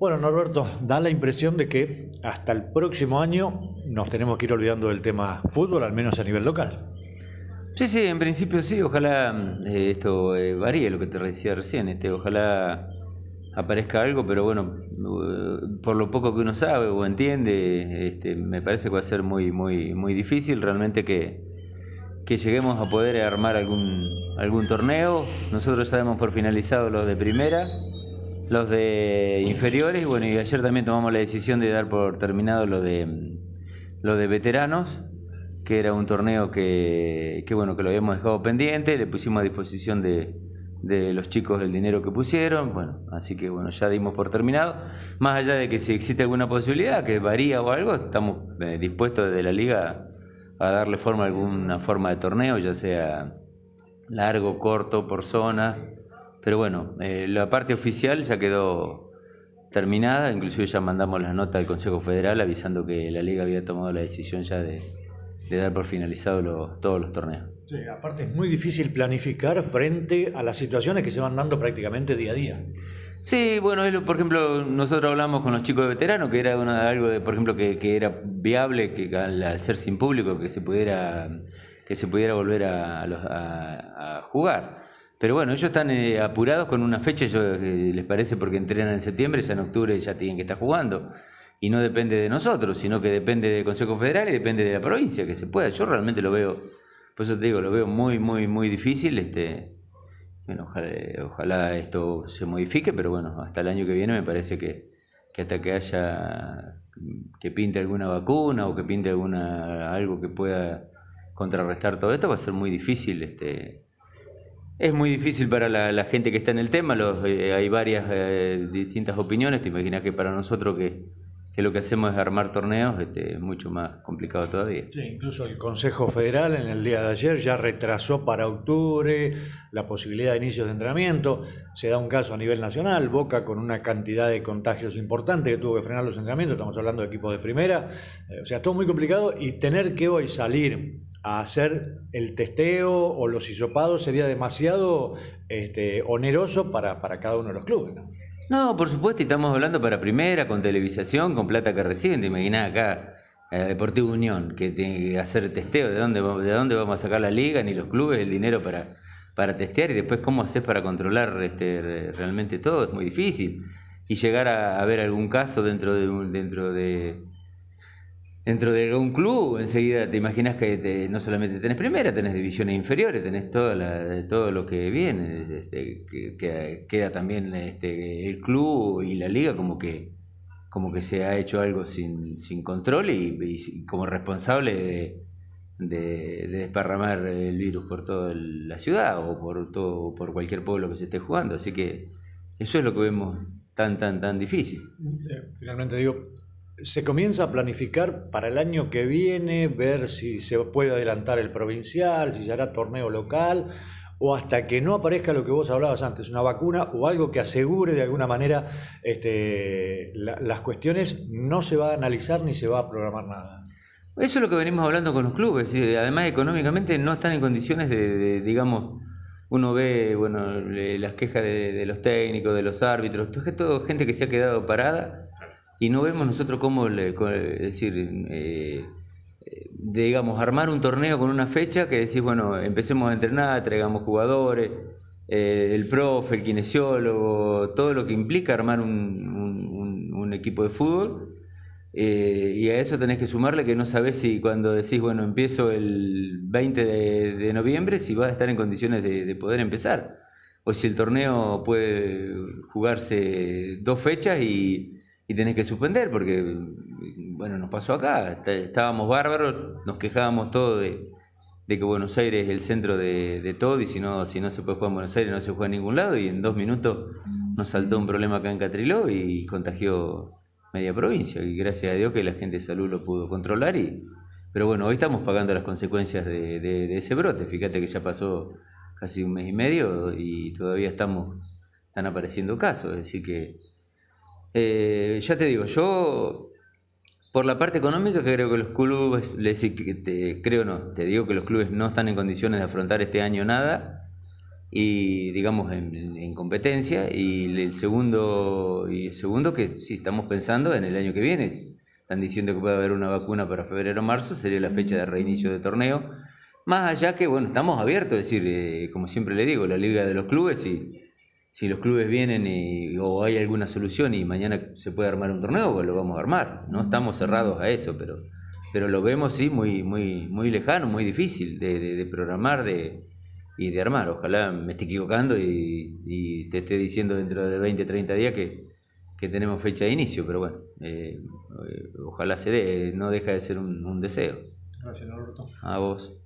Bueno, Norberto, da la impresión de que hasta el próximo año nos tenemos que ir olvidando del tema fútbol, al menos a nivel local. Sí, sí, en principio sí, ojalá eh, esto eh, varíe lo que te decía recién, este, ojalá aparezca algo, pero bueno, eh, por lo poco que uno sabe o entiende, este, me parece que va a ser muy, muy, muy difícil realmente que, que lleguemos a poder armar algún, algún torneo. Nosotros ya damos por finalizado los de primera los de inferiores bueno, y ayer también tomamos la decisión de dar por terminado lo de de veteranos, que era un torneo que, bueno, que lo habíamos dejado pendiente, le pusimos a disposición de, los chicos el dinero que pusieron, bueno, así que bueno, ya dimos por terminado. Más allá de que si existe alguna posibilidad, que varía o algo, estamos eh, dispuestos desde la liga a darle forma a alguna forma de torneo, ya sea largo, corto, por zona, pero bueno, eh, la parte oficial ya quedó terminada, inclusive ya mandamos la nota al Consejo Federal avisando que la liga había tomado la decisión ya de, dar por finalizado todos los torneos. Sí, aparte es muy difícil planificar frente a las situaciones que se van dando prácticamente día a día. Sí, bueno, por ejemplo, nosotros hablamos con los chicos de veteranos que era algo de, por ejemplo, que, era viable que al, ser sin público que se pudiera que se pudiera volver a jugar. Pero bueno, ellos están eh, apurados con una fecha, eh, les parece porque entrenan en septiembre, ya en octubre ya tienen que estar jugando. Y no depende de nosotros, sino que depende del Consejo Federal y depende de la provincia, que se pueda. Yo realmente lo veo, por eso te digo, lo veo muy, muy, muy difícil. Este, bueno, ojalá, esto se modifique, pero bueno, hasta el año que viene me parece que, que hasta que haya, que pinte alguna vacuna o que pinte alguna, algo que pueda contrarrestar todo esto, va a ser muy difícil este, es muy difícil para la, gente que está en el tema, eh, hay varias eh, distintas opiniones, te imaginas que para nosotros que, lo que hacemos es armar torneos, este, es mucho más complicado todavía. Sí, incluso el Consejo Federal en el día de ayer ya retrasó para octubre la posibilidad de inicio de entrenamiento, se da un caso a nivel nacional, Boca con una cantidad de contagios importante que tuvo que frenar los entrenamientos, estamos hablando de equipos de primera, eh, o sea, todo muy complicado y tener que hoy salir a hacer el testeo o los hisopados sería demasiado este, oneroso para, cada uno de los clubes. ¿no? no, por supuesto, y estamos hablando para primera, con televisación, con plata que reciben. Te imaginas acá, eh, Deportivo Unión, que tiene que hacer testeo, ¿de dónde, de dónde vamos a sacar la liga, ni los clubes, el dinero para, para testear, y después cómo haces para controlar este, realmente todo, es muy difícil. Y llegar a, a ver algún caso dentro de, dentro de dentro de un club, enseguida te imaginas que no solamente tenés primera, tenés divisiones inferiores, tenés toda todo lo que viene, este, que, queda también este, el club y la liga como que se ha hecho algo sin, control y, como responsable de, de, desparramar el virus por toda la ciudad o por todo por cualquier pueblo que se esté jugando. Así que eso es lo que vemos tan, tan, tan difícil. Finalmente digo, se comienza a planificar para el año que viene, ver si se puede adelantar el provincial, si se hará torneo local, o hasta que no aparezca lo que vos hablabas antes, una vacuna o algo que asegure de alguna manera este, las cuestiones, no se va a analizar ni se va a programar nada. Eso es lo que venimos hablando con los clubes, además económicamente no están en condiciones de, digamos, uno ve bueno, las quejas de, los técnicos, de los árbitros, todo gente que se ha quedado parada y no vemos nosotros cómo, decir, eh, digamos, armar un torneo con una fecha que decís, bueno, empecemos a entrenar, traigamos jugadores, eh, el profe, el kinesiólogo, todo lo que implica armar un, equipo de fútbol. Eh, y a eso tenés que sumarle que no sabés si cuando decís, bueno, empiezo el 20 de, noviembre, si vas a estar en condiciones de, de, poder empezar. O si el torneo puede jugarse dos fechas y, y tenés que suspender porque, bueno, nos pasó acá, estábamos bárbaros, nos quejábamos todos de, que Buenos Aires es el centro de, todo y si no, si no se puede jugar en Buenos Aires no se juega en ningún lado y en dos minutos nos saltó un problema acá en Catriló y contagió media provincia y gracias a Dios que la gente de salud lo pudo controlar y pero bueno, hoy estamos pagando las consecuencias de, de ese brote, fíjate que ya pasó casi un mes y medio y todavía estamos, están apareciendo casos, es decir que eh, ya te digo, yo por la parte económica creo que los clubes, les, te, creo no, te digo que los clubes no están en condiciones de afrontar este año nada. y digamos en, competencia y el segundo y el segundo que si estamos pensando en el año que viene están diciendo que puede haber una vacuna para febrero marzo sería la fecha de reinicio de torneo más allá que bueno estamos abiertos es decir eh, como siempre le digo la liga de los clubes y si los clubes vienen y, o hay alguna solución y mañana se puede armar un torneo pues lo vamos a armar no estamos cerrados a eso pero pero lo vemos sí muy muy muy lejano muy difícil de programar de y de armar. Ojalá me esté equivocando y, te esté diciendo dentro de 20, 30 días que, tenemos fecha de inicio, pero bueno, eh, ojalá se dé, no deja de ser un, un deseo. Gracias, Norberto. A vos.